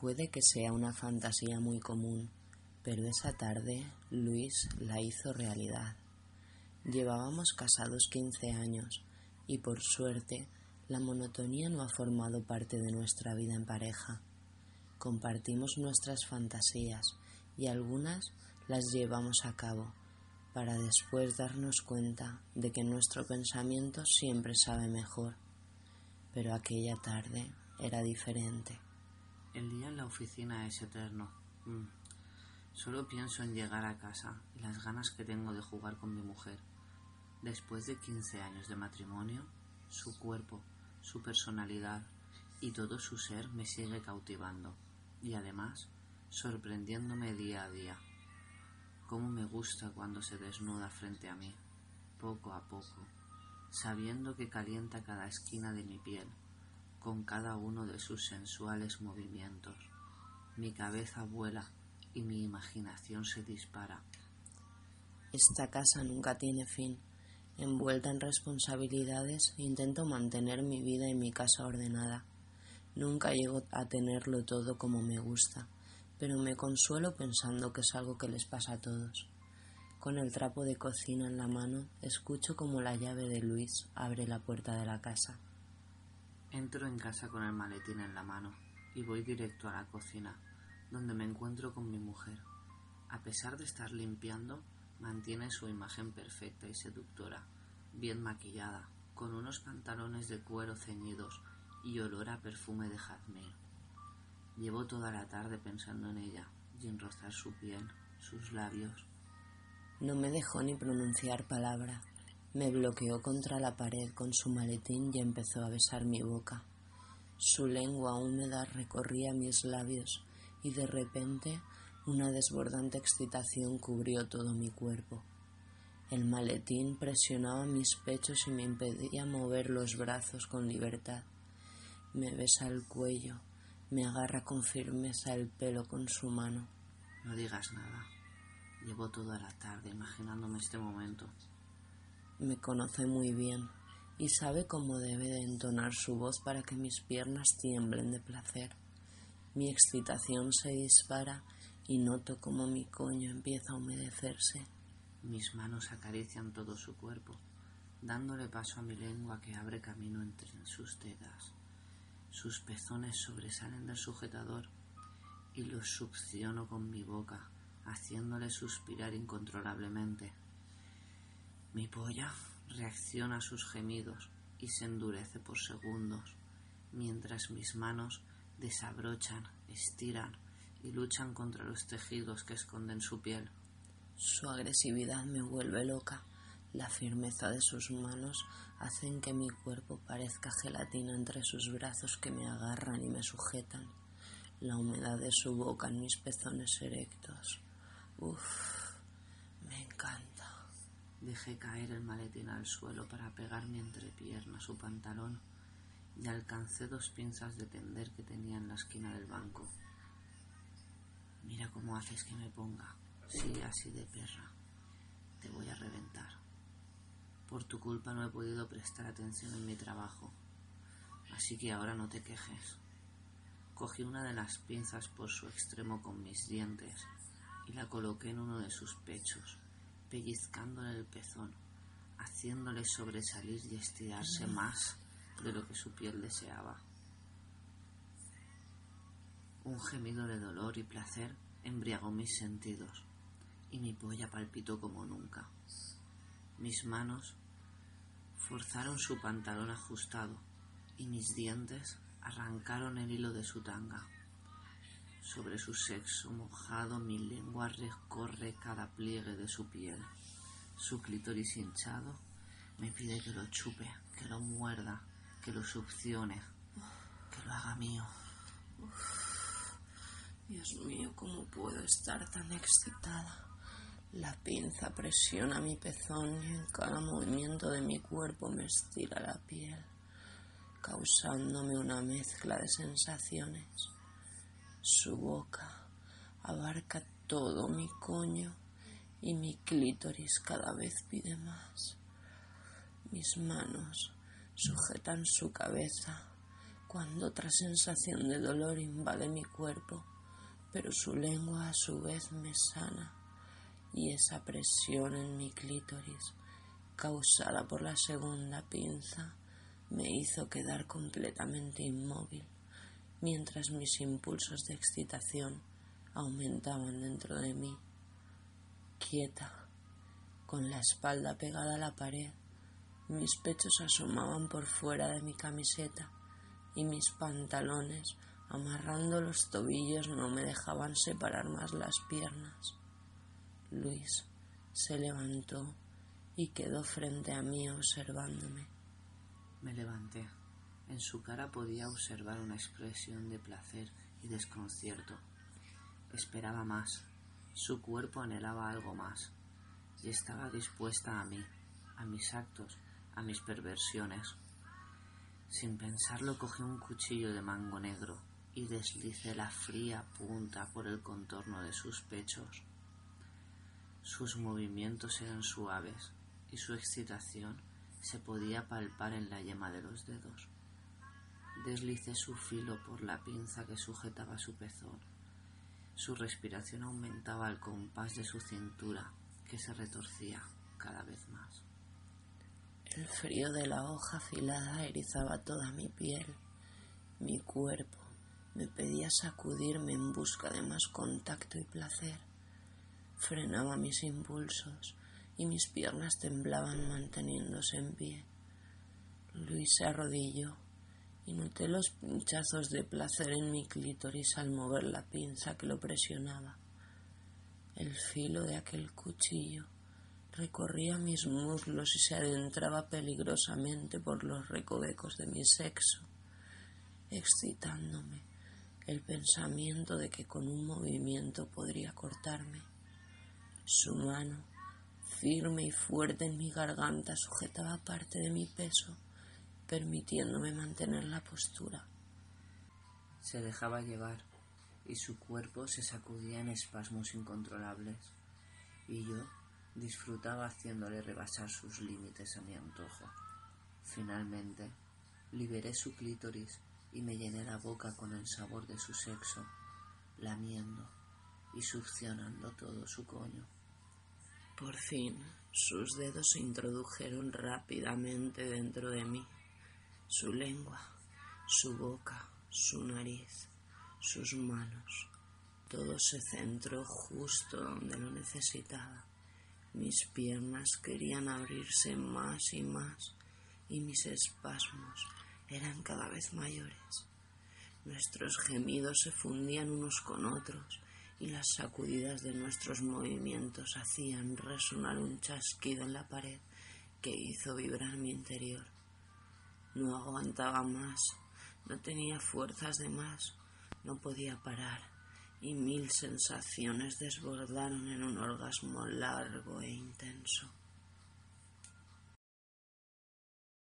Puede que sea una fantasía muy común, pero esa tarde Luis la hizo realidad. Llevábamos casados quince años y por suerte la monotonía no ha formado parte de nuestra vida en pareja. Compartimos nuestras fantasías y algunas las llevamos a cabo para después darnos cuenta de que nuestro pensamiento siempre sabe mejor. Pero aquella tarde era diferente. El día en la oficina es eterno. Mm. Solo pienso en llegar a casa y las ganas que tengo de jugar con mi mujer. Después de 15 años de matrimonio, su cuerpo, su personalidad y todo su ser me sigue cautivando y además sorprendiéndome día a día. Cómo me gusta cuando se desnuda frente a mí, poco a poco, sabiendo que calienta cada esquina de mi piel con cada uno de sus sensuales movimientos. Mi cabeza vuela y mi imaginación se dispara. Esta casa nunca tiene fin. Envuelta en responsabilidades, intento mantener mi vida y mi casa ordenada. Nunca llego a tenerlo todo como me gusta, pero me consuelo pensando que es algo que les pasa a todos. Con el trapo de cocina en la mano, escucho como la llave de Luis abre la puerta de la casa. Entro en casa con el maletín en la mano y voy directo a la cocina, donde me encuentro con mi mujer. A pesar de estar limpiando, mantiene su imagen perfecta y seductora, bien maquillada, con unos pantalones de cuero ceñidos y olor a perfume de jazmín. Llevo toda la tarde pensando en ella y en rozar su piel, sus labios. No me dejó ni pronunciar palabra. Me bloqueó contra la pared con su maletín y empezó a besar mi boca. Su lengua húmeda recorría mis labios y de repente una desbordante excitación cubrió todo mi cuerpo. El maletín presionaba mis pechos y me impedía mover los brazos con libertad. Me besa el cuello, me agarra con firmeza el pelo con su mano. No digas nada. Llevo toda la tarde imaginándome este momento. Me conoce muy bien y sabe cómo debe de entonar su voz para que mis piernas tiemblen de placer. Mi excitación se dispara y noto como mi coño empieza a humedecerse. Mis manos acarician todo su cuerpo, dándole paso a mi lengua que abre camino entre sus tetas. Sus pezones sobresalen del sujetador y los succiono con mi boca, haciéndole suspirar incontrolablemente. Mi polla reacciona a sus gemidos y se endurece por segundos, mientras mis manos desabrochan, estiran y luchan contra los tejidos que esconden su piel. Su agresividad me vuelve loca. La firmeza de sus manos hacen que mi cuerpo parezca gelatina entre sus brazos que me agarran y me sujetan. La humedad de su boca en mis pezones erectos. Uf, me encanta. Dejé caer el maletín al suelo para pegar mi entrepierna a su pantalón y alcancé dos pinzas de tender que tenía en la esquina del banco. Mira cómo haces que me ponga. Sigue así de perra. Te voy a reventar. Por tu culpa no he podido prestar atención en mi trabajo. Así que ahora no te quejes. Cogí una de las pinzas por su extremo con mis dientes y la coloqué en uno de sus pechos, pellizcándole el pezón, haciéndole sobresalir y estirarse más de lo que su piel deseaba. Un gemido de dolor y placer embriagó mis sentidos y mi polla palpitó como nunca. Mis manos forzaron su pantalón ajustado y mis dientes arrancaron el hilo de su tanga. Sobre su sexo mojado mi lengua recorre cada pliegue de su piel. Su clítoris hinchado me pide que lo chupe, que lo muerda, que lo succione, que lo haga mío. Dios mío, ¿cómo puedo estar tan excitada? La pinza presiona mi pezón y en cada movimiento de mi cuerpo me estira la piel, causándome una mezcla de sensaciones. Su boca abarca todo mi coño y mi clítoris cada vez pide más. Mis manos sujetan su cabeza, cuando otra sensación de dolor invade mi cuerpo, pero su lengua a su vez me sana y esa presión en mi clítoris, causada por la segunda pinza, me hizo quedar completamente inmóvil, mientras mis impulsos de excitación aumentaban dentro de mí. Quieta, con la espalda pegada a la pared, mis pechos asomaban por fuera de mi camiseta y mis pantalones, amarrando los tobillos, no me dejaban separar más las piernas. Luis se levantó y quedó frente a mí observándome. Me levanté. En su cara podía observar una expresión de placer y desconcierto. Esperaba más. Su cuerpo anhelaba algo más. Y estaba dispuesta a mí, a mis actos, a mis perversiones. Sin pensarlo cogí un cuchillo de mango negro y deslicé la fría punta por el contorno de sus pechos. Sus movimientos eran suaves y su excitación se podía palpar en la yema de los dedos. Deslicé su filo por la pinza que sujetaba su pezón. Su respiración aumentaba al compás de su cintura, que se retorcía cada vez más. El frío de la hoja afilada erizaba toda mi piel. Mi cuerpo me pedía sacudirme en busca de más contacto y placer. Frenaba mis impulsos y mis piernas temblaban manteniéndose en pie. Luis se arrodilló y noté los pinchazos de placer en mi clítoris al mover la pinza que lo presionaba. El filo de aquel cuchillo recorría mis muslos y se adentraba peligrosamente por los recovecos de mi sexo, excitándome el pensamiento de que con un movimiento podría cortarme. Su mano firme y fuerte en mi garganta sujetaba parte de mi peso, permitiéndome mantener la postura. Se dejaba llevar y su cuerpo se sacudía en espasmos incontrolables, y yo disfrutaba haciéndole rebasar sus límites a mi antojo. Finalmente, liberé su clítoris y me llené la boca con el sabor de su sexo, lamiendo y succionando todo su coño. Por fin, sus dedos se introdujeron rápidamente dentro de mí. Su lengua, su boca, su nariz, sus manos. Todo se centró justo donde lo necesitaba. Mis piernas querían abrirse más y más y mis espasmos eran cada vez mayores. Nuestros gemidos se fundían unos con otros y las sacudidas de nuestros movimientos hacían resonar un chasquido en la pared que hizo vibrar mi interior. No aguantaba más, no tenía fuerzas de más, no podía parar, y mil sensaciones desbordaron en un orgasmo largo e intenso.